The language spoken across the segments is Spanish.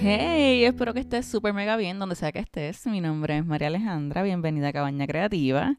Hey, espero que estés súper mega bien donde sea que estés. Mi nombre es María Alejandra, bienvenida a Cabaña Creativa.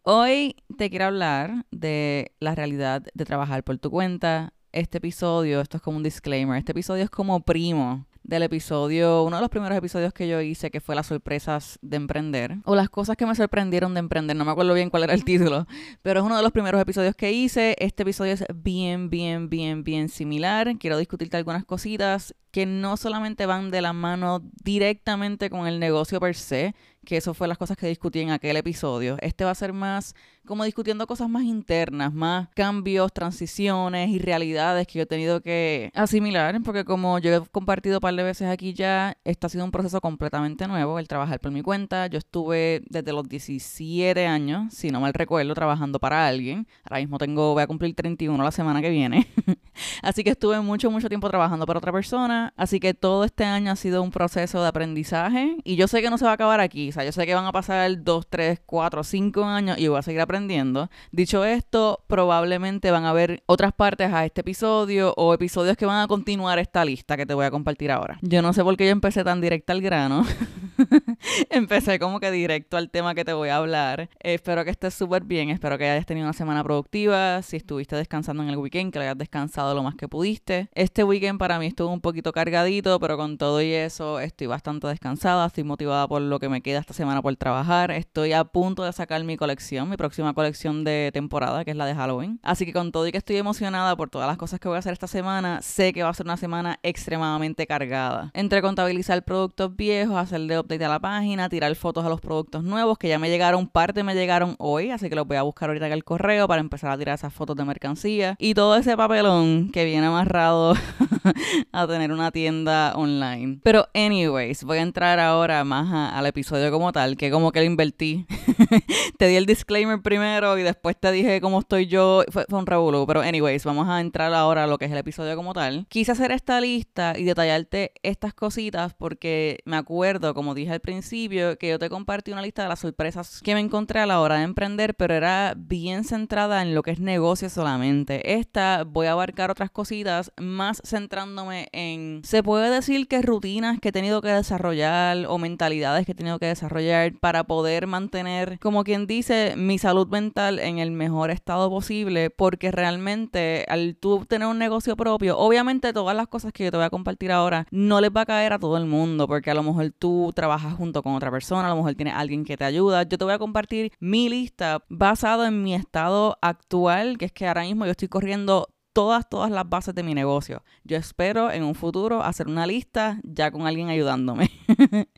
Hoy te quiero hablar de la realidad de trabajar por tu cuenta. Este episodio, esto es como un disclaimer, este episodio es como primo del episodio, uno de los primeros episodios que yo hice, que fue las sorpresas de emprender, o las cosas que me sorprendieron de emprender, no me acuerdo bien cuál era el título, pero es uno de los primeros episodios que hice. Este episodio es bien, bien, bien, bien similar. Quiero discutirte algunas cositas que no solamente van de la mano directamente con el negocio per se, que eso fue las cosas que discutí en aquel episodio. Este va a ser más como discutiendo cosas más internas, más cambios, transiciones y realidades que yo he tenido que asimilar, porque como yo he compartido un par de veces aquí ya, este ha sido un proceso completamente nuevo, el trabajar por mi cuenta. Yo estuve desde los 17 años, si no mal recuerdo, trabajando para alguien. Ahora mismo tengo, voy a cumplir 31 la semana que viene. Así que estuve mucho, mucho tiempo trabajando para otra persona. Así que todo este año ha sido un proceso de aprendizaje. Y yo sé que no se va a acabar aquí. O sea, yo sé que van a pasar 2, 3, 4, 5 años y voy a seguir aprendiendo Dicho esto, probablemente van a haber otras partes a este episodio o episodios que van a continuar esta lista que te voy a compartir ahora. Yo no sé por qué yo empecé tan directa al grano. empecé como que directo al tema que te voy a hablar. espero que estés súper bien, espero que hayas tenido una semana productiva. Si estuviste descansando en el weekend, que lo hayas descansado lo más que pudiste. Este weekend para mí estuvo un poquito cargadito, pero con todo y eso estoy bastante descansada, estoy motivada por lo que me queda esta semana por trabajar. Estoy a punto de sacar mi colección, mi próxima colección de temporada, que es la de Halloween. Así que con todo y que estoy emocionada por todas las cosas que voy a hacer esta semana, sé que va a ser una semana extremadamente cargada. Entre contabilizar productos viejos, hacerle update a la página, tirar fotos a los productos nuevos, que ya me llegaron, parte me llegaron hoy, así que los voy a buscar ahorita en el correo para empezar a tirar esas fotos de mercancía. Y todo ese papelón que viene amarrado a tener una tienda online. Pero anyways, voy a entrar ahora más al episodio como tal, que como que lo invertí. Te di el disclaimer primero y después te dije cómo estoy yo. Fue, un revolú. Pero, anyways, vamos a entrar ahora a lo que es el episodio como tal. Quise hacer esta lista y detallarte estas cositas porque me acuerdo, como dije al principio, que yo te compartí una lista de las sorpresas que me encontré a la hora de emprender, pero era bien centrada en lo que es negocio solamente. Esta voy a abarcar otras cositas más en. Se puede decir que rutinas que he tenido que desarrollar o mentalidades que he tenido que desarrollar para poder mantener, como quien dice, mi salud mental en el mejor estado posible, porque realmente al tú tener un negocio propio, obviamente todas las cosas que yo te voy a compartir ahora no les va a caer a todo el mundo, porque a lo mejor tú trabajas junto con otra persona, a lo mejor tienes alguien que te ayuda. Yo te voy a compartir mi lista basado en mi estado actual, que es que ahora mismo yo estoy corriendo todas, todas las bases de mi negocio. Yo espero en un futuro hacer una lista ya con alguien ayudándome.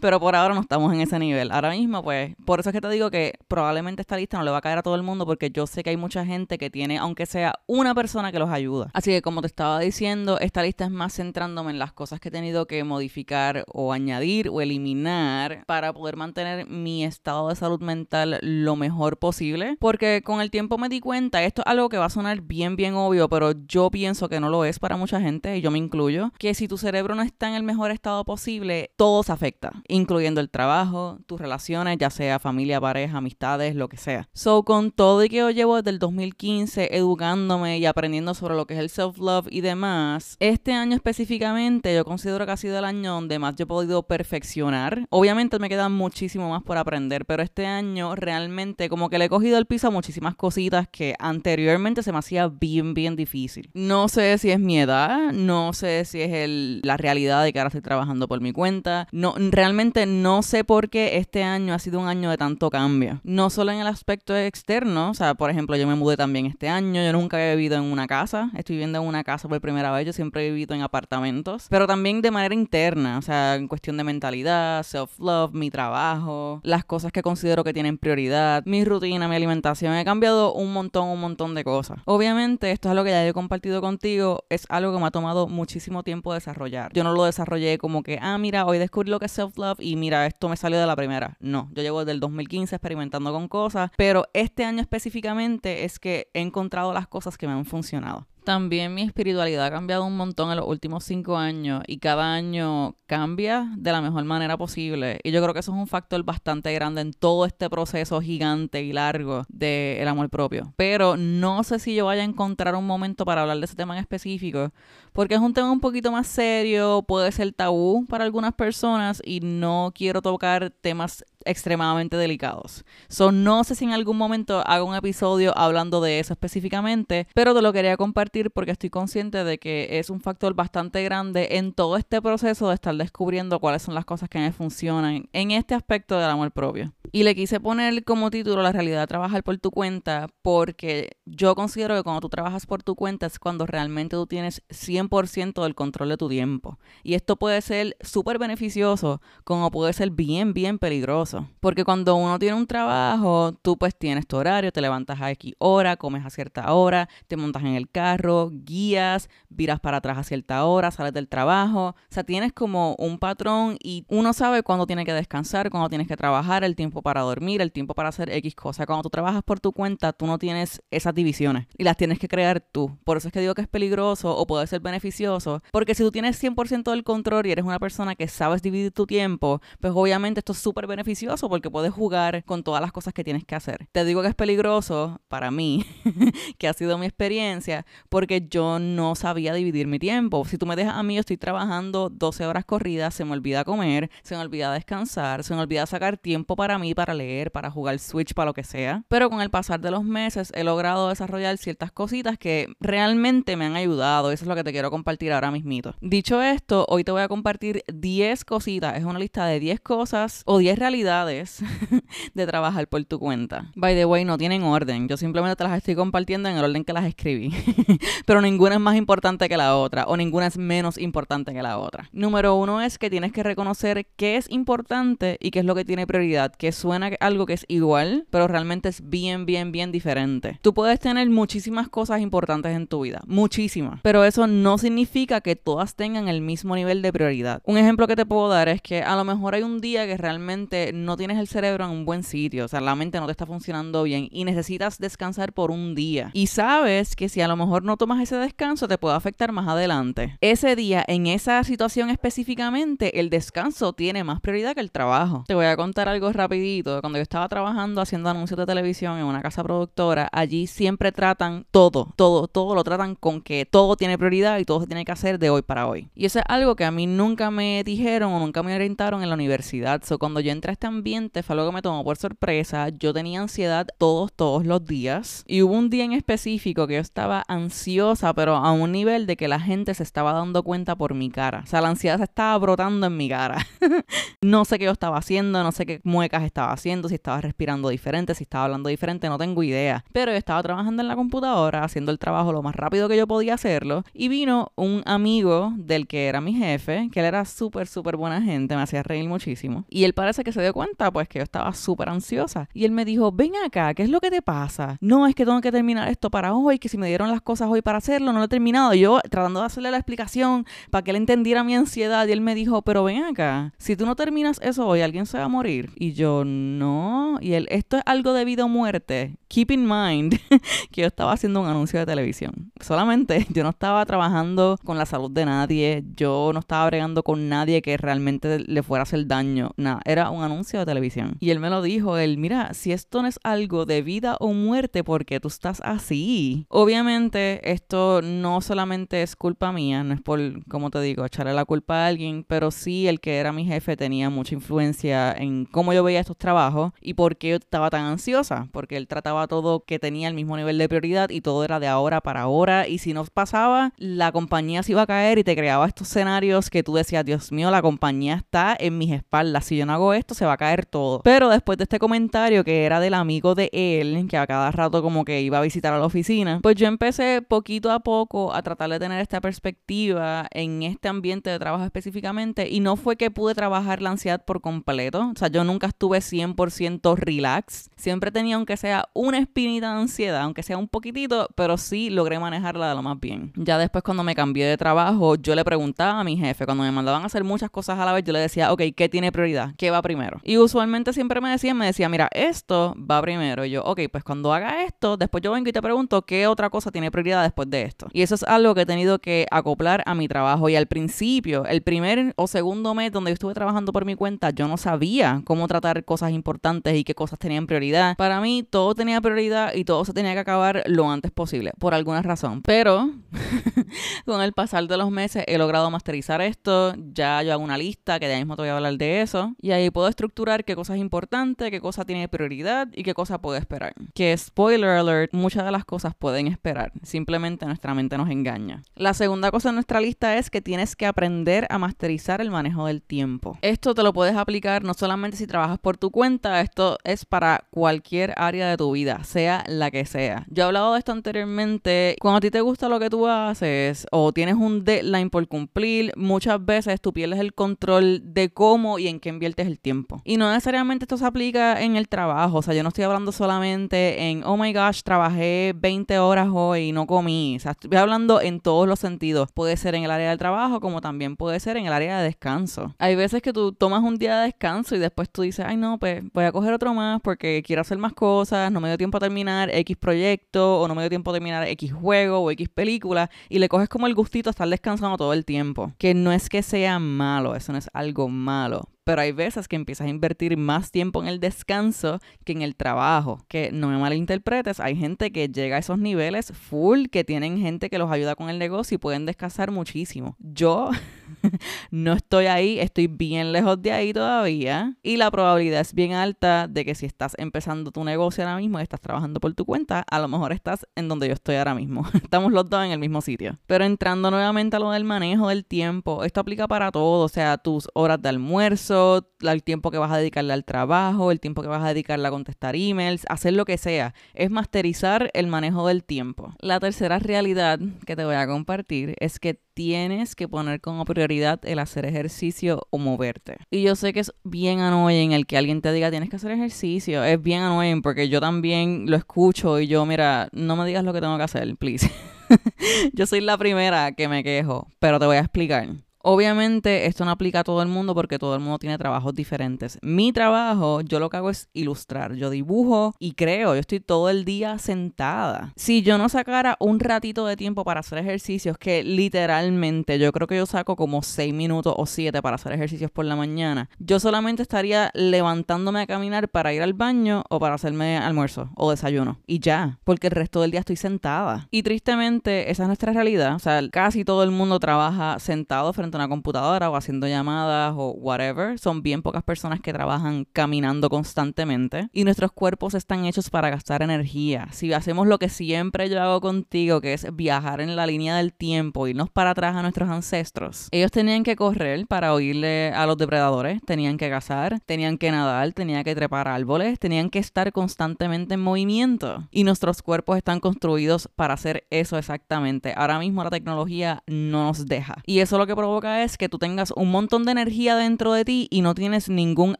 Pero por ahora no estamos en ese nivel. Ahora mismo, pues, por eso es que te digo que probablemente esta lista no le va a caer a todo el mundo porque yo sé que hay mucha gente que tiene, aunque sea una persona que los ayuda. Así que como te estaba diciendo, esta lista es más centrándome en las cosas que he tenido que modificar o añadir o eliminar para poder mantener mi estado de salud mental lo mejor posible. Porque con el tiempo me di cuenta, esto es algo que va a sonar bien, bien obvio, pero yo pienso que no lo es para mucha gente y yo me incluyo, que si tu cerebro no está en el mejor estado posible, todo se afecta incluyendo el trabajo, tus relaciones, ya sea familia, pareja, amistades, lo que sea. So, con todo y que yo llevo desde el 2015 educándome y aprendiendo sobre lo que es el self-love y demás, este año específicamente yo considero que ha sido el año donde más yo he podido perfeccionar. Obviamente me queda muchísimo más por aprender, pero este año realmente como que le he cogido el piso a muchísimas cositas que anteriormente se me hacía bien, bien difícil. No sé si es mi edad, no sé si es el, la realidad de que ahora estoy trabajando por mi cuenta, no, realmente no sé por qué este año ha sido un año de tanto cambio. No solo en el aspecto externo, o sea, por ejemplo, yo me mudé también este año, yo nunca he vivido en una casa, estoy viviendo en una casa por primera vez, yo siempre he vivido en apartamentos, pero también de manera interna, o sea, en cuestión de mentalidad, self-love, mi trabajo, las cosas que considero que tienen prioridad, mi rutina, mi alimentación, he cambiado un montón, un montón de cosas. Obviamente, esto es algo que ya he compartido contigo, es algo que me ha tomado muchísimo tiempo desarrollar. Yo no lo desarrollé como que, ah, mira, hoy descubrí lo que es self-love y mira, esto me salió de la primera. No, yo llevo desde el 2015 experimentando con cosas, pero este año específicamente es que he encontrado las cosas que me han funcionado. También mi espiritualidad ha cambiado un montón en los últimos cinco años y cada año cambia de la mejor manera posible. Y yo creo que eso es un factor bastante grande en todo este proceso gigante y largo del amor propio. Pero no sé si yo vaya a encontrar un momento para hablar de ese tema en específico, porque es un tema un poquito más serio, puede ser tabú para algunas personas y no quiero tocar temas extremadamente delicados. So, no sé si en algún momento hago un episodio hablando de eso específicamente, pero te lo quería compartir porque estoy consciente de que es un factor bastante grande en todo este proceso de estar descubriendo cuáles son las cosas que me funcionan en este aspecto del amor propio. Y le quise poner como título la realidad de trabajar por tu cuenta porque yo considero que cuando tú trabajas por tu cuenta es cuando realmente tú tienes 100% del control de tu tiempo. Y esto puede ser súper beneficioso como puede ser bien, bien peligroso. Porque cuando uno tiene un trabajo, tú pues tienes tu horario, te levantas a X hora, comes a cierta hora, te montas en el carro, guías, viras para atrás a cierta hora, sales del trabajo. O sea, tienes como un patrón y uno sabe cuándo tiene que descansar, cuándo tienes que trabajar, el tiempo para dormir, el tiempo para hacer X cosa. Cuando tú trabajas por tu cuenta, tú no tienes esas divisiones y las tienes que crear tú. Por eso es que digo que es peligroso o puede ser beneficioso, porque si tú tienes 100% del control y eres una persona que sabes dividir tu tiempo, pues obviamente esto es súper beneficioso porque puedes jugar con todas las cosas que tienes que hacer. Te digo que es peligroso para mí, que ha sido mi experiencia, porque yo no sabía dividir mi tiempo. Si tú me dejas a mí, yo estoy trabajando 12 horas corridas, se me olvida comer, se me olvida descansar, se me olvida sacar tiempo para mí, para leer, para jugar Switch, para lo que sea. Pero con el pasar de los meses he logrado desarrollar ciertas cositas que realmente me han ayudado. Eso es lo que te quiero compartir ahora mismito. Dicho esto, hoy te voy a compartir 10 cositas. Es una lista de 10 cosas o 10 realidades de trabajar por tu cuenta. By the way, no tienen orden. Yo simplemente te las estoy compartiendo en el orden que las escribí. Pero ninguna es más importante que la otra o ninguna es menos importante que la otra. Número uno es que tienes que reconocer qué es importante y qué es lo que tiene prioridad, que suena algo que es igual, pero realmente es bien, bien, bien diferente. Tú puedes tener muchísimas cosas importantes en tu vida, muchísimas, pero eso no significa que todas tengan el mismo nivel de prioridad. Un ejemplo que te puedo dar es que a lo mejor hay un día que realmente no tienes el cerebro en un buen sitio, o sea, la mente no te está funcionando bien y necesitas descansar por un día. Y sabes que si a lo mejor no tomas ese descanso te puede afectar más adelante. Ese día, en esa situación específicamente, el descanso tiene más prioridad que el trabajo. Te voy a contar algo rapidito. Cuando yo estaba trabajando haciendo anuncios de televisión en una casa productora, allí siempre tratan todo, todo, todo lo tratan con que todo tiene prioridad y todo se tiene que hacer de hoy para hoy. Y eso es algo que a mí nunca me dijeron o nunca me orientaron en la universidad. So, cuando yo entré a este ambiente fue algo que me tomó por sorpresa. Yo tenía ansiedad todos, todos los días. Y hubo un día en específico que yo estaba ansiosa, pero a un nivel de que la gente se estaba dando cuenta por mi cara. O sea, la ansiedad se estaba brotando en mi cara. no sé qué yo estaba haciendo, no sé qué muecas estaba haciendo, si estaba respirando diferente, si estaba hablando diferente, no tengo idea. Pero yo estaba trabajando en la computadora, haciendo el trabajo lo más rápido que yo podía hacerlo. Y vino un amigo del que era mi jefe, que él era súper, súper buena gente, me hacía reír muchísimo. Y él parece que se dio cuenta, pues, que yo estaba súper ansiosa. Y él me dijo, ven acá, ¿qué es lo que te pasa? No, es que tengo que terminar esto para hoy, que si me dieron las cosas hoy para hacerlo, no lo he terminado. Yo tratando de hacerle la explicación para que él entendiera mi ansiedad. Y él me dijo, pero ven acá, si tú no terminas eso hoy, alguien se va a morir. Y yo, no. Y él, esto es algo de vida o muerte. Keep in mind que yo estaba haciendo un anuncio de televisión. Solamente yo no estaba trabajando con la salud de nadie. Yo no estaba bregando con nadie que realmente le fuera a hacer daño. Nada, era un anuncio de televisión. Y él me lo dijo, él, mira, si esto no es algo de vida o muerte, ¿por qué tú estás así? Obviamente esto no solamente es culpa mía, no es por, como te digo, echarle la culpa a alguien, pero sí el que era mi jefe tenía mucha influencia en cómo yo veía estos trabajos y por qué yo estaba tan ansiosa, porque él trataba todo que tenía el mismo nivel de prioridad y todo era de ahora para ahora y si no pasaba, la compañía se iba a caer y te creaba estos escenarios que tú decías, Dios mío, la compañía está en mis espaldas, si yo no hago esto se va a caer todo. Pero después de este comentario que era del amigo de él, que a cada rato como que iba a visitar a la oficina, pues yo empecé poquito a poco a tratar de tener esta perspectiva en este ambiente de trabajo específicamente y no fue que pude trabajar la ansiedad por completo, o sea, yo nunca estuve 100% relax, siempre tenía aunque sea una espinita de ansiedad, aunque sea un poquitito, pero sí logré manejarla de lo más bien. Ya después cuando me cambié de trabajo, yo le preguntaba a mi jefe, cuando me mandaban a hacer muchas cosas a la vez, yo le decía, ok, ¿qué tiene prioridad? ¿Qué va primero? Y usualmente siempre me decían, me decía, mira, esto va primero. Y yo, ok, pues cuando haga esto, después yo vengo y te pregunto qué otra cosa tiene prioridad después de esto. Y eso es algo que he tenido que acoplar a mi trabajo. Y al principio, el primer o segundo mes donde yo estuve trabajando por mi cuenta, yo no sabía cómo tratar cosas importantes y qué cosas tenían prioridad. Para mí, todo tenía prioridad y todo se tenía que acabar lo antes posible, por alguna razón. Pero con el pasar de los meses he logrado masterizar esto. Ya yo hago una lista que ya mismo te voy a hablar de eso. Y ahí puedo estructurar qué cosa es importante, qué cosa tiene prioridad y qué cosa puede esperar. Que spoiler alert, muchas de las cosas pueden esperar. Simplemente nuestra mente nos engaña. La segunda cosa en nuestra lista es que tienes que aprender a masterizar el manejo del tiempo. Esto te lo puedes aplicar no solamente si trabajas por tu cuenta, esto es para cualquier área de tu vida, sea la que sea. Yo he hablado de esto anteriormente. Cuando a ti te gusta lo que tú haces o tienes un deadline por cumplir, muchas veces tú pierdes el control de cómo y en qué inviertes el tiempo. Y no necesariamente esto se aplica en el trabajo. O sea, yo no estoy hablando solamente en, oh my gosh, trabajé 20 horas hoy y no comí. O sea, estoy hablando en todos los sentidos. Puede ser en el área del trabajo como también puede ser en el área de descanso. Hay veces que tú tomas un día de descanso y después tú dices, ay no, pues voy a coger otro más porque quiero hacer más cosas, no me dio tiempo a terminar X proyecto o no me dio tiempo a terminar X juego o X película y le coges como el gustito a estar descansando todo el tiempo. Que no es que sea malo, eso no es algo malo, pero hay veces que empiezas a invertir más tiempo en el descanso que en el trabajo. Que no me malinterpretes, hay gente que llega a esos niveles full, que tienen gente que los ayuda con el negocio y pueden descansar muchísimo. Yo no estoy ahí, estoy bien lejos de ahí todavía y la probabilidad es bien alta de que si estás empezando tu negocio ahora mismo y estás trabajando por tu cuenta, a lo mejor estás en donde yo estoy ahora mismo. Estamos los dos en el mismo sitio. Pero entrando nuevamente a lo del manejo del tiempo, esto aplica para todo, o sea, tus horas de almuerzo, el tiempo que vas a dedicarle al trabajo, el tiempo que vas a dedicarle a contestar emails, hacer lo que sea. Es masterizar el manejo del tiempo. La tercera realidad que te voy a compartir es que tienes que poner como prioridad el hacer ejercicio o moverte. Y yo sé que es bien annoying el que alguien te diga tienes que hacer ejercicio. Es bien annoying porque yo también lo escucho y yo, mira, no me digas lo que tengo que hacer, please. yo soy la primera que me quejo, pero te voy a explicar. Obviamente esto no aplica a todo el mundo porque todo el mundo tiene trabajos diferentes. Mi trabajo, yo lo que hago es ilustrar. Yo dibujo y creo. Yo estoy todo el día sentada. Si yo no sacara un ratito de tiempo para hacer ejercicios, que literalmente yo creo que yo saco como 6 minutos o 7 para hacer ejercicios por la mañana, yo solamente estaría levantándome a caminar para ir al baño o para hacerme almuerzo o desayuno. Y ya, porque el resto del día estoy sentada. Y tristemente, esa es nuestra realidad. O sea, casi todo el mundo trabaja sentado frente una computadora o haciendo llamadas o whatever. Son bien pocas personas que trabajan caminando constantemente y nuestros cuerpos están hechos para gastar energía. Si hacemos lo que siempre yo hago contigo, que es viajar en la línea del tiempo, irnos para atrás a nuestros ancestros, ellos tenían que correr para oírle a los depredadores, tenían que cazar, tenían que nadar, tenían que trepar árboles, tenían que estar constantemente en movimiento. Y nuestros cuerpos están construidos para hacer eso exactamente. Ahora mismo la tecnología no nos deja. Y eso lo que provoca es que tú tengas un montón de energía dentro de ti y no tienes ningún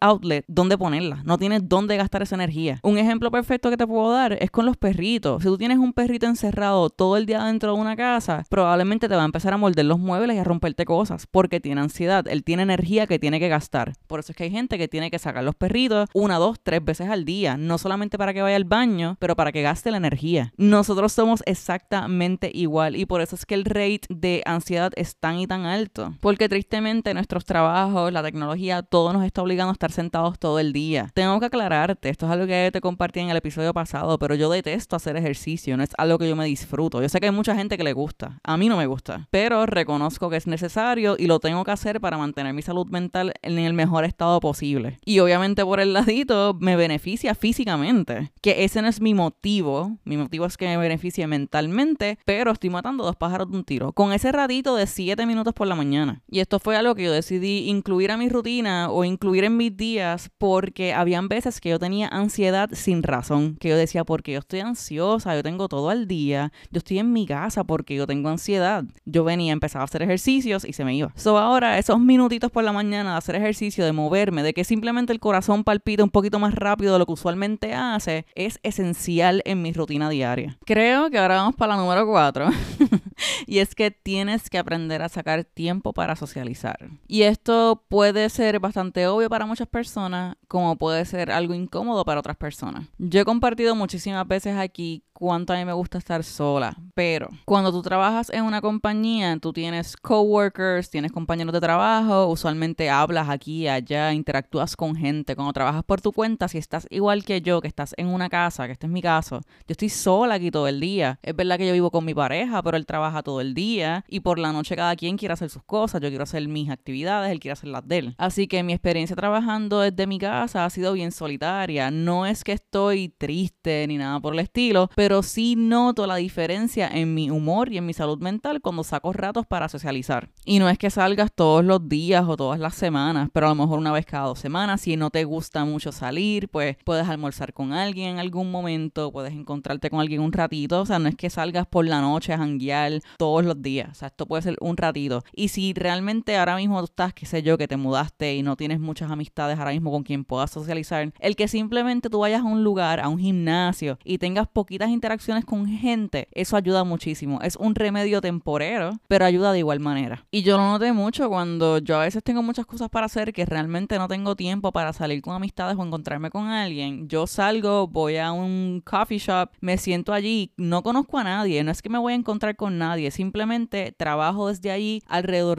outlet donde ponerla, no tienes dónde gastar esa energía. Un ejemplo perfecto que te puedo dar es con los perritos. Si tú tienes un perrito encerrado todo el día dentro de una casa, probablemente te va a empezar a morder los muebles y a romperte cosas porque tiene ansiedad, él tiene energía que tiene que gastar. Por eso es que hay gente que tiene que sacar los perritos una, dos, tres veces al día, no solamente para que vaya al baño, pero para que gaste la energía. Nosotros somos exactamente igual y por eso es que el rate de ansiedad es tan y tan alto. Porque tristemente nuestros trabajos, la tecnología, todo nos está obligando a estar sentados todo el día. Tengo que aclararte, esto es algo que te compartí en el episodio pasado, pero yo detesto hacer ejercicio, no es algo que yo me disfruto. Yo sé que hay mucha gente que le gusta, a mí no me gusta, pero reconozco que es necesario y lo tengo que hacer para mantener mi salud mental en el mejor estado posible. Y obviamente por el ladito me beneficia físicamente, que ese no es mi motivo, mi motivo es que me beneficie mentalmente, pero estoy matando dos pájaros de un tiro. Con ese ratito de 7 minutos por la mañana, y esto fue algo que yo decidí incluir a mi rutina o incluir en mis días porque habían veces que yo tenía ansiedad sin razón, que yo decía, porque yo estoy ansiosa, yo tengo todo al día, yo estoy en mi casa porque yo tengo ansiedad. Yo venía, empezaba a hacer ejercicios y se me iba. So ahora, esos minutitos por la mañana de hacer ejercicio, de moverme, de que simplemente el corazón palpita un poquito más rápido de lo que usualmente hace, es esencial en mi rutina diaria. Creo que ahora vamos para la número 4. y es que tienes que aprender a sacar tiempo tiempo para socializar. Y esto puede ser bastante obvio para muchas personas, como puede ser algo incómodo para otras personas. Yo he compartido muchísimas veces aquí cuánto a mí me gusta estar sola, pero cuando tú trabajas en una compañía, tú tienes coworkers, tienes compañeros de trabajo, usualmente hablas aquí allá, interactúas con gente. Cuando trabajas por tu cuenta, si estás igual que yo, que estás en una casa, que este es mi caso, yo estoy sola aquí todo el día. Es verdad que yo vivo con mi pareja, pero él trabaja todo el día y por la noche cada quien quiere hacer sus cosas. Yo quiero hacer mis actividades, él quiere hacer las de él. Así que mi experiencia trabajando desde mi casa ha sido bien solitaria. No es que estoy triste ni nada por el estilo, pero sí noto la diferencia en mi humor y en mi salud mental cuando saco ratos para socializar. Y no es que salgas todos los días o todas las semanas, pero a lo mejor una vez cada dos semanas. Si no te gusta mucho salir, pues puedes almorzar con alguien en algún momento, puedes encontrarte con alguien un ratito. O sea, no es que salgas por la noche a janguear todos los días. O sea, esto puede ser un ratito. Y si realmente ahora mismo tú estás, qué sé yo, que te mudaste y no tienes muchas amistades ahora mismo con quien puedas socializar, el que simplemente tú vayas a un lugar, a un gimnasio y tengas poquitas interacciones con gente, eso ayuda muchísimo. Es un remedio temporero, pero ayuda de igual manera. Y yo lo noté mucho cuando yo a veces tengo muchas cosas para hacer que realmente no tengo tiempo para salir con amistades o encontrarme con alguien. Yo salgo, voy a un coffee shop, me siento allí, no conozco a nadie, no es que me voy a encontrar con nadie, simplemente trabajo desde allí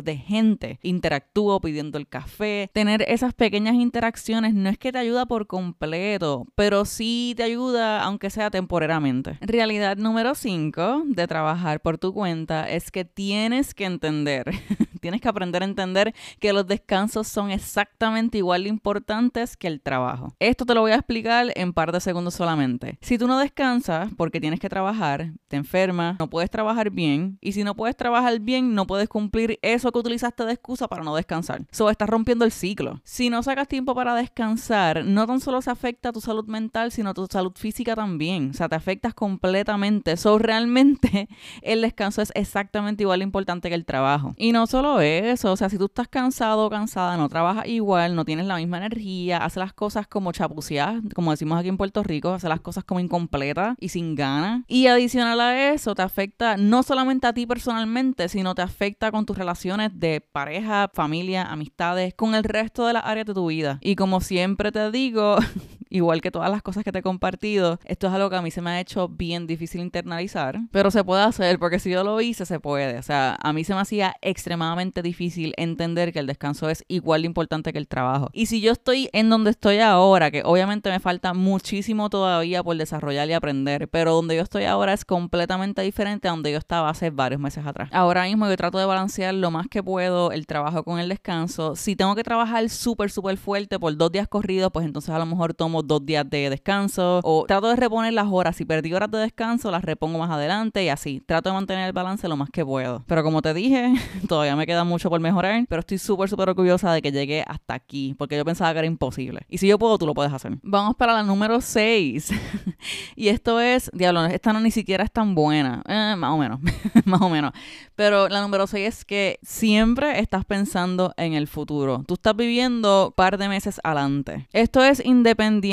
de gente, interactúo pidiendo el café, tener esas pequeñas interacciones no es que te ayuda por completo, pero sí te ayuda aunque sea temporalmente. Realidad número 5 de trabajar por tu cuenta es que tienes que entender, tienes que aprender a entender que los descansos son exactamente igual de importantes que el trabajo. Esto te lo voy a explicar en par de segundos solamente. Si tú no descansas porque tienes que trabajar, te enfermas, no puedes trabajar bien y si no puedes trabajar bien no puedes cumplir eso que utilizaste de excusa para no descansar. So estás rompiendo el ciclo. Si no sacas tiempo para descansar, no tan solo se afecta a tu salud mental, sino tu salud física también. O sea, te afectas completamente. So, realmente el descanso es exactamente igual de importante que el trabajo. Y no solo eso, o sea, si tú estás cansado o cansada, no trabajas igual, no tienes la misma energía, haces las cosas como chapuceadas, como decimos aquí en Puerto Rico, haces las cosas como incompletas y sin ganas. Y adicional a eso, te afecta no solamente a ti personalmente, sino te afecta con tus relaciones de pareja, familia, amistades, con el resto de las áreas de tu vida. Y como siempre te digo, igual que todas las cosas que te he compartido, esto es algo que a mí se me ha hecho bien difícil internalizar, pero se puede hacer porque si yo lo hice, se puede. O sea, a mí se me hacía extremadamente difícil entender que el descanso es igual de importante que el trabajo. Y si yo estoy en donde estoy ahora, que obviamente me falta muchísimo todavía por desarrollar y aprender, pero donde yo estoy ahora es completamente diferente a donde yo estaba hace varios meses atrás. Ahora mismo yo trato de balancear lo más que puedo el trabajo con el descanso. Si tengo que trabajar súper, súper fuerte por dos días corridos, pues entonces a lo mejor tomo dos días de descanso o trato de reponer las horas. Si perdí horas de descanso, las repongo más adelante y así. Trato de mantener el balance lo más que puedo. Pero como te dije, todavía me queda mucho por mejorar, pero estoy súper, súper orgullosa de que llegué hasta aquí, porque yo pensaba que era imposible. Y si yo puedo, tú lo puedes hacer. Vamos para la número 6. y esto es, diablo, esta no ni siquiera es tan buena. Eh, más o menos, más o menos. Pero la número 6 es que siempre estás pensando en el futuro. Tú estás viviendo un par de meses adelante. Esto es independiente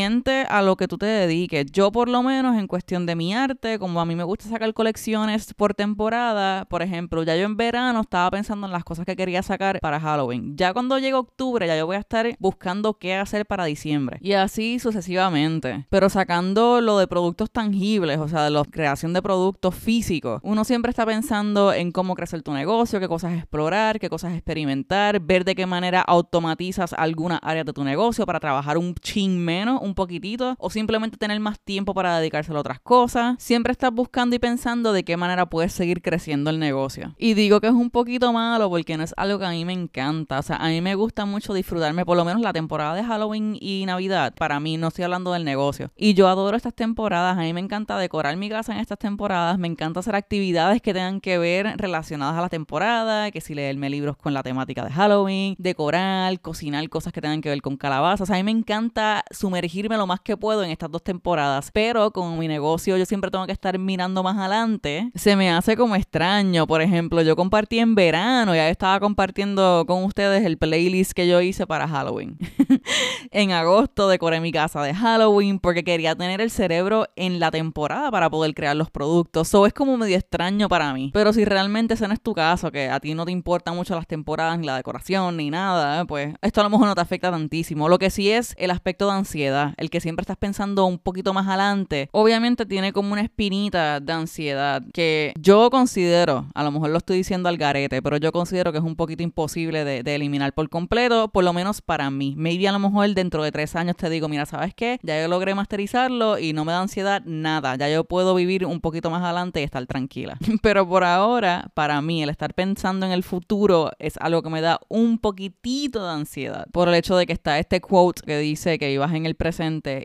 a lo que tú te dediques. Yo por lo menos en cuestión de mi arte, como a mí me gusta sacar colecciones por temporada, por ejemplo, ya yo en verano estaba pensando en las cosas que quería sacar para Halloween. Ya cuando llegue octubre, ya yo voy a estar buscando qué hacer para diciembre. Y así sucesivamente. Pero sacando lo de productos tangibles, o sea, de la creación de productos físicos, uno siempre está pensando en cómo crecer tu negocio, qué cosas explorar, qué cosas experimentar, ver de qué manera automatizas alguna área de tu negocio para trabajar un chin menos, un poquitito, o simplemente tener más tiempo para dedicárselo a otras cosas. Siempre estás buscando y pensando de qué manera puedes seguir creciendo el negocio. Y digo que es un poquito malo porque no es algo que a mí me encanta. O sea, a mí me gusta mucho disfrutarme por lo menos la temporada de Halloween y Navidad. Para mí, no estoy hablando del negocio. Y yo adoro estas temporadas. A mí me encanta decorar mi casa en estas temporadas. Me encanta hacer actividades que tengan que ver relacionadas a la temporada, que si leerme libros con la temática de Halloween, decorar, cocinar cosas que tengan que ver con calabazas. a mí me encanta sumergirme sumergirme lo más que puedo en estas dos temporadas. Pero con mi negocio yo siempre tengo que estar mirando más adelante. Se me hace como extraño. Por ejemplo, yo compartí en verano, ya estaba compartiendo con ustedes el playlist que yo hice para Halloween. en agosto decoré mi casa de Halloween porque quería tener el cerebro en la temporada para poder crear los productos. Eso es como medio extraño para mí. Pero si realmente ese no es tu caso, que a ti no te importan mucho las temporadas, ni la decoración, ni nada, pues esto a lo mejor no te afecta tantísimo. Lo que sí es el aspecto de ansiedad, el que siempre estás pensando un poquito más adelante, obviamente tiene como una espinita de ansiedad que yo considero, a lo mejor lo estoy diciendo al garete, pero yo considero que es un poquito imposible de, eliminar por completo, por lo menos para mí. Maybe a lo mejor dentro de tres años te digo, mira, ¿sabes qué? Ya yo logré masterizarlo y no me da ansiedad nada. Ya yo puedo vivir un poquito más adelante y estar tranquila. Pero por ahora, para mí, el estar pensando en el futuro es algo que me da un poquitito de ansiedad. Por el hecho de que está este quote que dice que ibas en el presente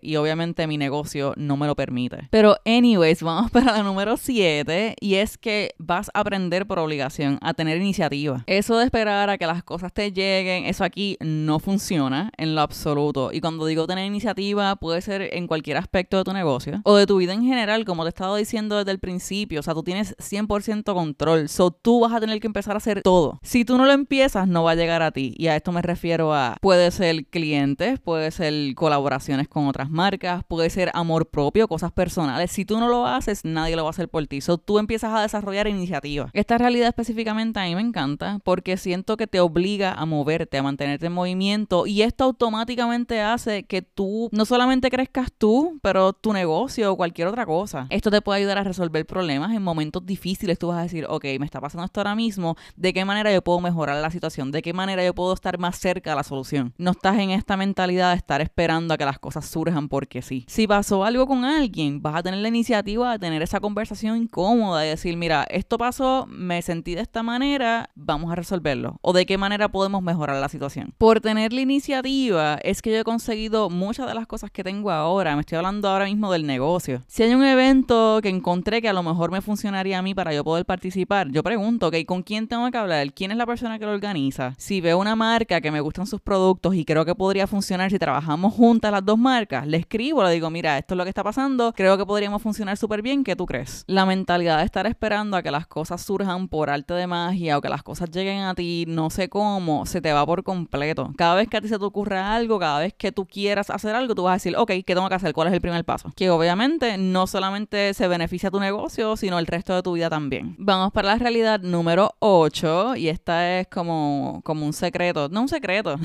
y obviamente mi negocio no me lo permite. Pero anyways, vamos para la número 7 y es que vas a aprender por obligación a tener iniciativa. Eso de esperar a que las cosas te lleguen, eso aquí no funciona en lo absoluto. Y cuando digo tener iniciativa, puede ser en cualquier aspecto de tu negocio o de tu vida en general, como te he estado diciendo desde el principio. O sea, tú tienes 100% control. So tú vas a tener que empezar a hacer todo. Si tú no lo empiezas, no va a llegar a ti. Y a esto me refiero a, puede ser clientes, puede ser colaboraciones con otras marcas, puede ser amor propio, cosas personales. Si tú no lo haces, nadie lo va a hacer por ti. So tú empiezas a desarrollar iniciativa. Esta realidad específicamente a mí me encanta porque siento que te obliga a moverte, a mantenerte en movimiento y esto automáticamente hace que tú no solamente crezcas tú, pero tu negocio o cualquier otra cosa. Esto te puede ayudar a resolver problemas en momentos difíciles. Tú vas a decir, ok, me está pasando esto ahora mismo, ¿de qué manera yo puedo mejorar la situación? ¿De qué manera yo puedo estar más cerca de la solución? No estás en esta mentalidad de estar esperando a que las cosas surjan porque sí. Si pasó algo con alguien, vas a tener la iniciativa de tener esa conversación incómoda y decir, mira, esto pasó, me sentí de esta manera, vamos a resolverlo. O de qué manera podemos mejorar la situación. Por tener la iniciativa es que yo he conseguido muchas de las cosas que tengo ahora. Me estoy hablando ahora mismo del negocio. Si hay un evento que encontré que a lo mejor me funcionaría a mí para yo poder participar, yo pregunto, ok, ¿con quién tengo que hablar? ¿Quién es la persona que lo organiza? Si veo una marca que me gustan sus productos y creo que podría funcionar si trabajamos juntas las dos marcas, le escribo, le digo, mira, esto es lo que está pasando, creo que podríamos funcionar súper bien, ¿qué tú crees? La mentalidad de estar esperando a que las cosas surjan por arte de magia o que las cosas lleguen a ti, no sé cómo, se te va por completo. Cada vez que a ti se te ocurre algo, cada vez que tú quieras hacer algo, tú vas a decir, ok, ¿qué tengo que hacer? ¿Cuál es el primer paso? Que obviamente no solamente se beneficia tu negocio, sino el resto de tu vida también. Vamos para la realidad número 8 y esta es como, como un secreto, no un secreto,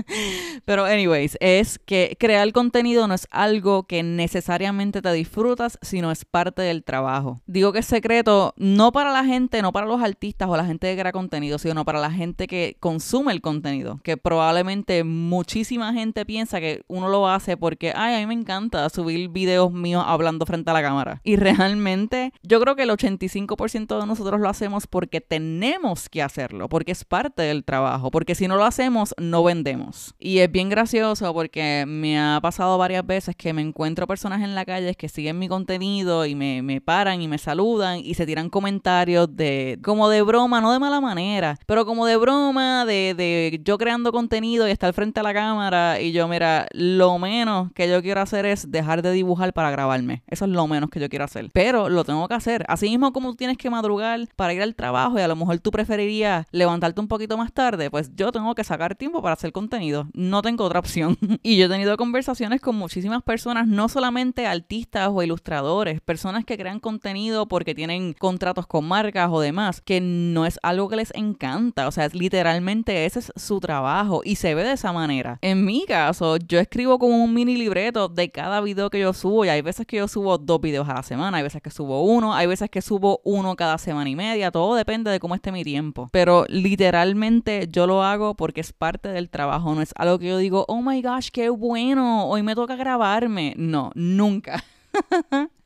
pero anyways, es que crear contenido no es algo que necesariamente te disfrutas, sino es parte del trabajo. Digo que es secreto no para la gente, no para los artistas o la gente que crea contenido, sino para la gente que consume el contenido, que probablemente muchísima gente piensa que uno lo hace porque, ay, a mí me encanta subir videos míos hablando frente a la cámara. Y realmente yo creo que el 85% de nosotros lo hacemos porque tenemos que hacerlo, porque es parte del trabajo, porque si no lo hacemos, no vendemos. Y es bien gracioso porque me ha pasado varias veces que me encuentro personas en la calle que siguen mi contenido y me, me paran y me saludan y se tiran comentarios de como de broma, no de mala manera, pero como de broma, de, de yo creando contenido y estar frente a la cámara y yo, mira, lo menos que yo quiero hacer es dejar de dibujar para grabarme. Eso es lo menos que yo quiero hacer. Pero lo tengo que hacer. Así mismo como tú tienes que madrugar para ir al trabajo y a lo mejor tú preferirías levantarte un poquito más tarde, pues yo tengo que sacar tiempo para hacer contenido. No tengo otra opción. y yo he tenido conversaciones con muchísimas personas, no solamente artistas o ilustradores, personas que crean contenido porque tienen contratos con marcas o demás, que no es algo que les encanta. O sea, literalmente ese es su trabajo y se ve de esa manera. En mi caso, yo escribo como un mini libreto de cada video que yo subo y hay veces que yo subo dos videos a la semana, hay veces que subo uno, hay veces que subo uno cada semana y media, todo depende de cómo esté mi tiempo. Pero literalmente yo lo hago porque es parte del trabajo, no es algo que yo digo, oh my gosh, qué bueno, hoy me toca grabarme. No, nunca.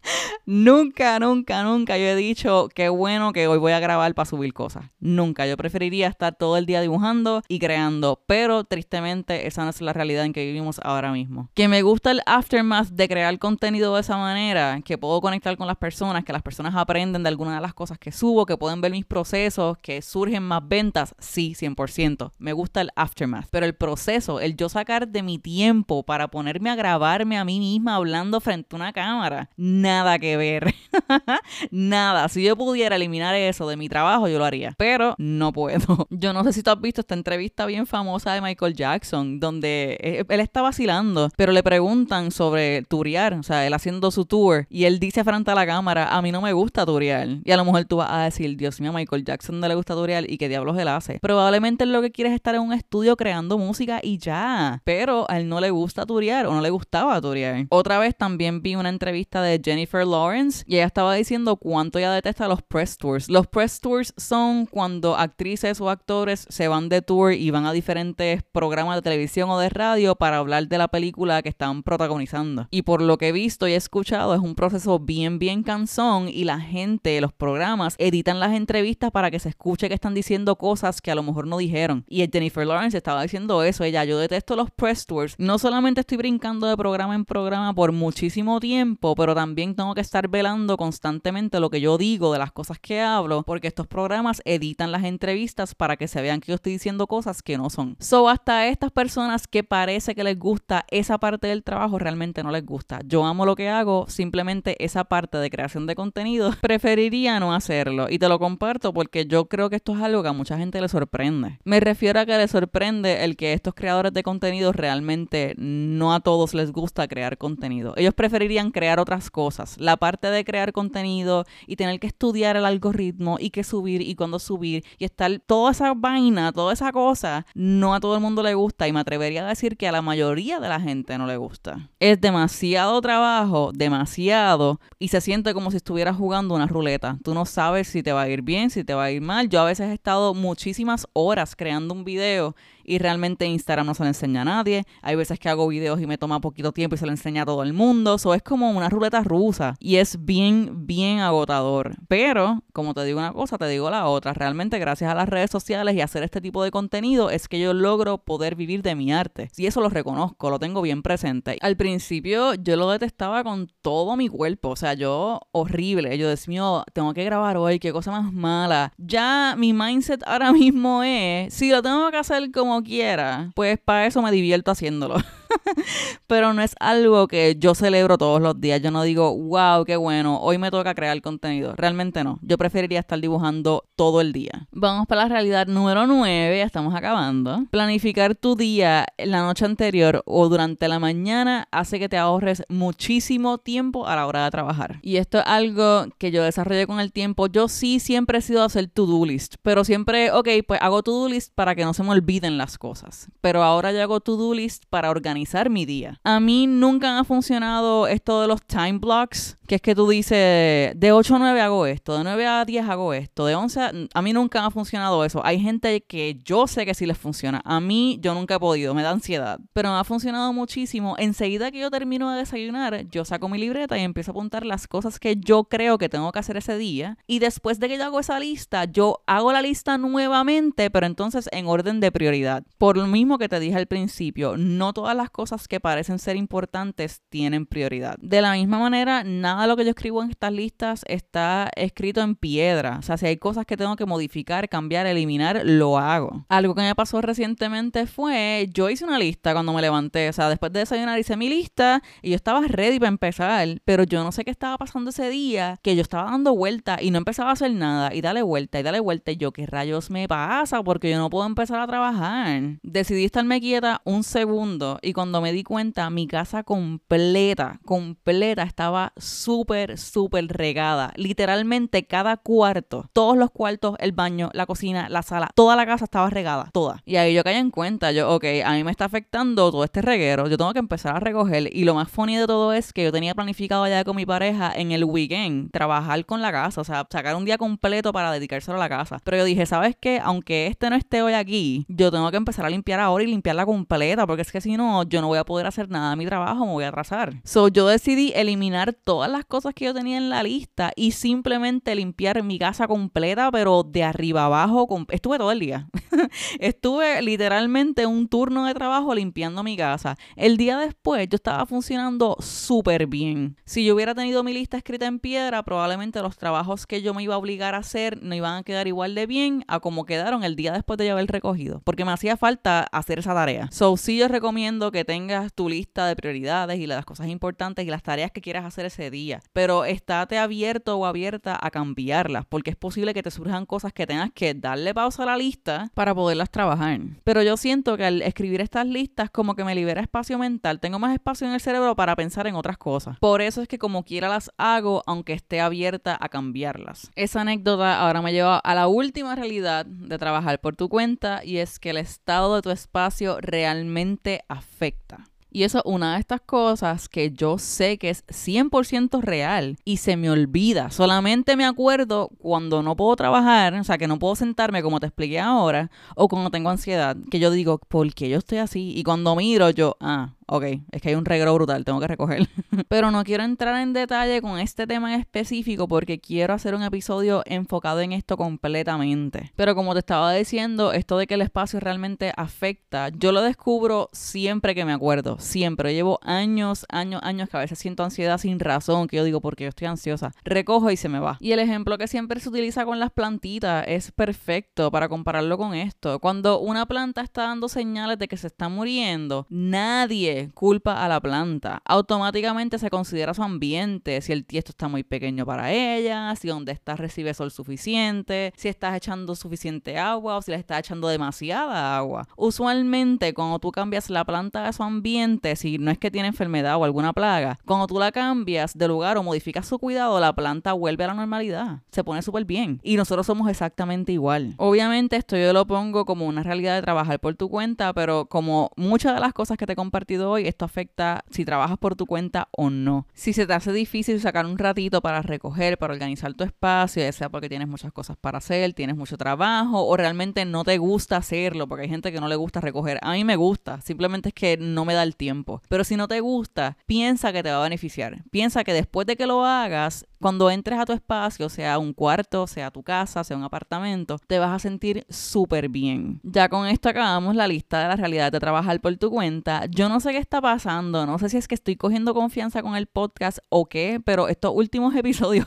nunca, nunca, nunca yo he dicho qué bueno que hoy voy a grabar para subir cosas. Nunca. Yo preferiría estar todo el día dibujando y creando, pero tristemente esa no es la realidad en que vivimos ahora mismo. Que me gusta el aftermath de crear contenido de esa manera, que puedo conectar con las personas, que las personas aprenden de algunas de las cosas que subo, que pueden ver mis procesos, que surgen más ventas, sí, 100%. Me gusta el aftermath, pero el proceso, el yo sacar de mi tiempo para ponerme a grabarme a mí misma hablando frente a una cámara, nada que ver. Nada. Si yo pudiera eliminar eso de mi trabajo, yo lo haría. Pero no puedo. Yo no sé si tú has visto esta entrevista bien famosa de Michael Jackson, donde eh, él está vacilando, pero le preguntan sobre turear, o sea, él haciendo su tour, y él dice frente a la cámara, a mí no me gusta turear. Y a lo mejor tú vas a decir, Dios mío, Michael Jackson no le gusta turear y qué diablos él hace. Probablemente lo que quiere es estar en un estudio creando música y ya. Pero a él no le gusta turear o no le gustaba turear. Otra vez también vi una entrevista de Jennifer Lawrence y ella estaba diciendo cuánto ella detesta los press tours. Los press tours son cuando actrices o actores se van de tour y van a diferentes programas de televisión o de radio para hablar de la película que están protagonizando. Y por lo que he visto y he escuchado, es un proceso bien, bien cansón y la gente, los programas, editan las entrevistas para que se escuche que están diciendo cosas que a lo mejor no dijeron. Y Jennifer Lawrence estaba diciendo eso, ella, yo detesto los press tours. No solamente estoy brincando de programa en programa por muchísimo tiempo, pero también tengo que estar velando constantemente lo que yo digo de las cosas que hablo, porque estos programas editan las entrevistas para que se vean que yo estoy diciendo cosas que no son. So, hasta estas personas que parece que les gusta esa parte del trabajo, realmente no les gusta. Yo amo lo que hago, simplemente esa parte de creación de contenido, preferiría no hacerlo. Y te lo comparto porque yo creo que esto es algo que a mucha gente le sorprende. Me refiero a que le sorprende el que estos creadores de contenido realmente no a todos les gusta crear contenido. Ellos preferirían crear otras cosas. La parte de crear contenido y tener que estudiar el algoritmo y qué subir y cuándo subir y estar toda esa vaina, toda esa cosa, no a todo el mundo le gusta y me atrevería a decir que a la mayoría de la gente no le gusta. Es demasiado trabajo, demasiado y se siente como si estuvieras jugando una ruleta. Tú no sabes si te va a ir bien, si te va a ir mal. Yo a veces he estado muchísimas horas creando un video y realmente Instagram no se lo enseña a nadie. Hay veces que hago videos y me toma poquito tiempo y se lo enseña a todo el mundo. Eso es como una ruleta rusa y es bien, bien agotador. Pero, como te digo una cosa, te digo la otra. Realmente gracias a las redes sociales y hacer este tipo de contenido es que yo logro poder vivir de mi arte. Y eso lo reconozco, lo tengo bien presente. Al principio yo lo detestaba con todo mi cuerpo. O sea, yo horrible. Yo decía, mío, tengo que grabar hoy, qué cosa más mala. Ya mi mindset ahora mismo es, si lo tengo que hacer como quiera, pues para eso me divierto haciéndolo. Pero no es algo que yo celebro todos los días. Yo no digo, wow, qué bueno, hoy me toca crear contenido. Realmente no. Yo preferiría estar dibujando todo el día. Vamos para la realidad número 9, ya estamos acabando. Planificar tu día la noche anterior o durante la mañana hace que te ahorres muchísimo tiempo a la hora de trabajar. Y esto es algo que yo desarrollé con el tiempo. Yo sí siempre he sido hacer to-do list, pero siempre, ok, pues hago to-do list para que no se me olviden las cosas. Pero ahora yo hago to-do list para organizar mi día. A mí nunca ha funcionado esto de los time blocks, que es que tú dices, de 8 a 9 hago esto, de 9 a 10 hago esto, de 11 a... A mí nunca ha funcionado eso. Hay gente que yo sé que sí les funciona. A mí yo nunca he podido, me da ansiedad. Pero me ha funcionado muchísimo. Enseguida que yo termino de desayunar, yo saco mi libreta y empiezo a apuntar las cosas que yo creo que tengo que hacer ese día. Y después de que yo hago esa lista, yo hago la lista nuevamente, pero entonces en orden de prioridad. Por lo mismo que te dije al principio, no todas las cosas que parecen ser importantes tienen prioridad. De la misma manera, nada de lo que yo escribo en estas listas está escrito en piedra. O sea, si hay cosas que tengo que modificar, cambiar, eliminar, lo hago. Algo que me pasó recientemente fue, yo hice una lista cuando me levanté. O sea, después de desayunar hice mi lista y yo estaba ready para empezar, pero yo no sé qué estaba pasando ese día, que yo estaba dando vuelta y no empezaba a hacer nada y dale vuelta y dale vuelta y yo, ¿qué rayos me pasa? Porque yo no puedo empezar a trabajar. Decidí estarme quieta un segundo y cuando me di cuenta, mi casa completa, completa, estaba súper, súper regada. Literalmente cada cuarto, todos los cuartos, el baño, la cocina, la sala, toda la casa estaba regada, toda. Y ahí yo caí en cuenta, yo, ok, a mí me está afectando todo este reguero, yo tengo que empezar a recoger. Y lo más funny de todo es que yo tenía planificado ya con mi pareja en el weekend trabajar con la casa, o sea, sacar un día completo para dedicárselo a la casa. Pero yo dije, ¿sabes qué? Aunque este no esté hoy aquí, yo tengo que empezar a limpiar ahora y limpiarla completa, porque es que si no, yo no voy a poder hacer nada de mi trabajo, me voy a arrasar. So yo decidí eliminar todas las cosas que yo tenía en la lista y simplemente limpiar mi casa completa, pero de arriba abajo. Estuve todo el día. Estuve literalmente un turno de trabajo limpiando mi casa. El día después yo estaba funcionando súper bien. Si yo hubiera tenido mi lista escrita en piedra, probablemente los trabajos que yo me iba a obligar a hacer no iban a quedar igual de bien a como quedaron el día después de ya haber recogido. Porque me hacía falta hacer esa tarea. So, sí yo recomiendo que tengas tu lista de prioridades y las cosas importantes y las tareas que quieras hacer ese día. Pero estate abierto o abierta a cambiarlas, porque es posible que te surjan cosas que tengas que darle pausa a la lista para poderlas trabajar. Pero yo siento que al escribir estas listas como que me libera espacio mental, tengo más espacio en el cerebro para pensar en otras cosas. Por eso es que como quiera las hago, aunque esté abierta a cambiarlas. Esa anécdota ahora me lleva a la última realidad de trabajar por tu cuenta y es que el estado de tu espacio realmente afecta. Y eso es una de estas cosas que yo sé que es 100% real y se me olvida. Solamente me acuerdo cuando no puedo trabajar, o sea, que no puedo sentarme como te expliqué ahora, o cuando tengo ansiedad, que yo digo, ¿por qué yo estoy así? Y cuando miro, yo, ah, ok, es que hay un regro brutal, tengo que recoger. Pero no quiero entrar en detalle con este tema en específico porque quiero hacer un episodio enfocado en esto completamente. Pero como te estaba diciendo, esto de que el espacio realmente afecta, yo lo descubro siempre que me acuerdo, siempre. llevo años, años, años que a veces siento ansiedad sin razón, que yo digo porque yo estoy ansiosa. Recojo y se me va. Y el ejemplo que siempre se utiliza con las plantitas es perfecto para compararlo con esto. Cuando una planta está dando señales de que se está muriendo, nadie culpa a la planta. Automáticamente se considera su ambiente, si el tiesto está muy pequeño para ella, si donde estás recibe sol suficiente, si estás echando suficiente agua o si le estás echando demasiada agua. Usualmente cuando tú cambias la planta de su ambiente, si no es que tiene enfermedad o alguna plaga, cuando tú la cambias de lugar o modificas su cuidado, la planta vuelve a la normalidad. Se pone súper bien. Y nosotros somos exactamente igual. Obviamente esto yo lo pongo como una realidad de trabajar por tu cuenta, pero como muchas de las cosas que te he compartido hoy, esto afecta si trabajas por tu cuenta o no. Si se te hace difícil sacar un ratito para recoger, para organizar tu espacio, ya sea porque tienes muchas cosas para hacer, tienes mucho trabajo o realmente no te gusta hacerlo, porque hay gente que no le gusta recoger. A mí me gusta, simplemente es que no me da el tiempo. Pero si no te gusta, piensa que te va a beneficiar. Piensa que después de que lo hagas, cuando entres a tu espacio, sea un cuarto, sea tu casa, sea un apartamento, te vas a sentir súper bien. Ya con esto acabamos la lista de la realidad de trabajar por tu cuenta. Yo no sé qué está pasando, no sé si es que estoy cogiendo confianza con el podcast o qué, pero estos últimos episodios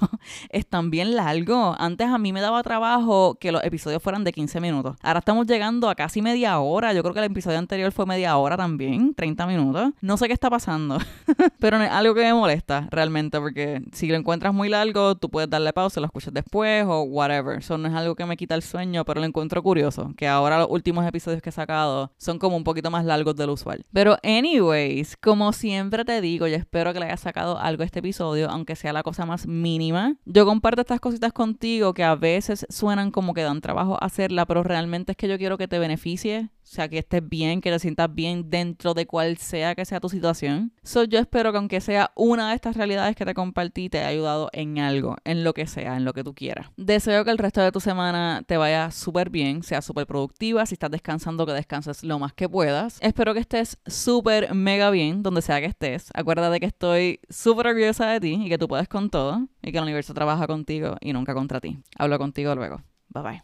están bien largos. Antes a mí me daba trabajo que los episodios fueran de 15 minutos. Ahora estamos llegando a casi media hora. Yo creo que el episodio anterior fue media hora también, 30 minutos. No sé qué está pasando, pero es algo que me molesta realmente porque si lo encuentras muy largo, tú puedes darle pausa, lo escuchas después o whatever. Eso no es algo que me quita el sueño, pero lo encuentro curioso, que ahora los últimos episodios que he sacado son como un poquito más largos del usual. Pero anyways, como siempre te digo, yo espero que le haya sacado algo a este episodio, aunque sea la cosa más mínima. Yo comparto estas cositas contigo que a veces suenan como que dan trabajo hacerla, pero realmente es que yo quiero que te beneficie o sea, que estés bien, que te sientas bien dentro de cual sea que sea tu situación. So, yo espero que aunque sea una de estas realidades que te compartí, te haya ayudado en algo, en lo que sea, en lo que tú quieras. Deseo que el resto de tu semana te vaya súper bien, sea súper productiva. Si estás descansando, que descanses lo más que puedas. Espero que estés súper mega bien, donde sea que estés. Acuérdate que estoy súper orgullosa de ti y que tú puedes con todo y que el universo trabaja contigo y nunca contra ti. Hablo contigo luego. Bye bye.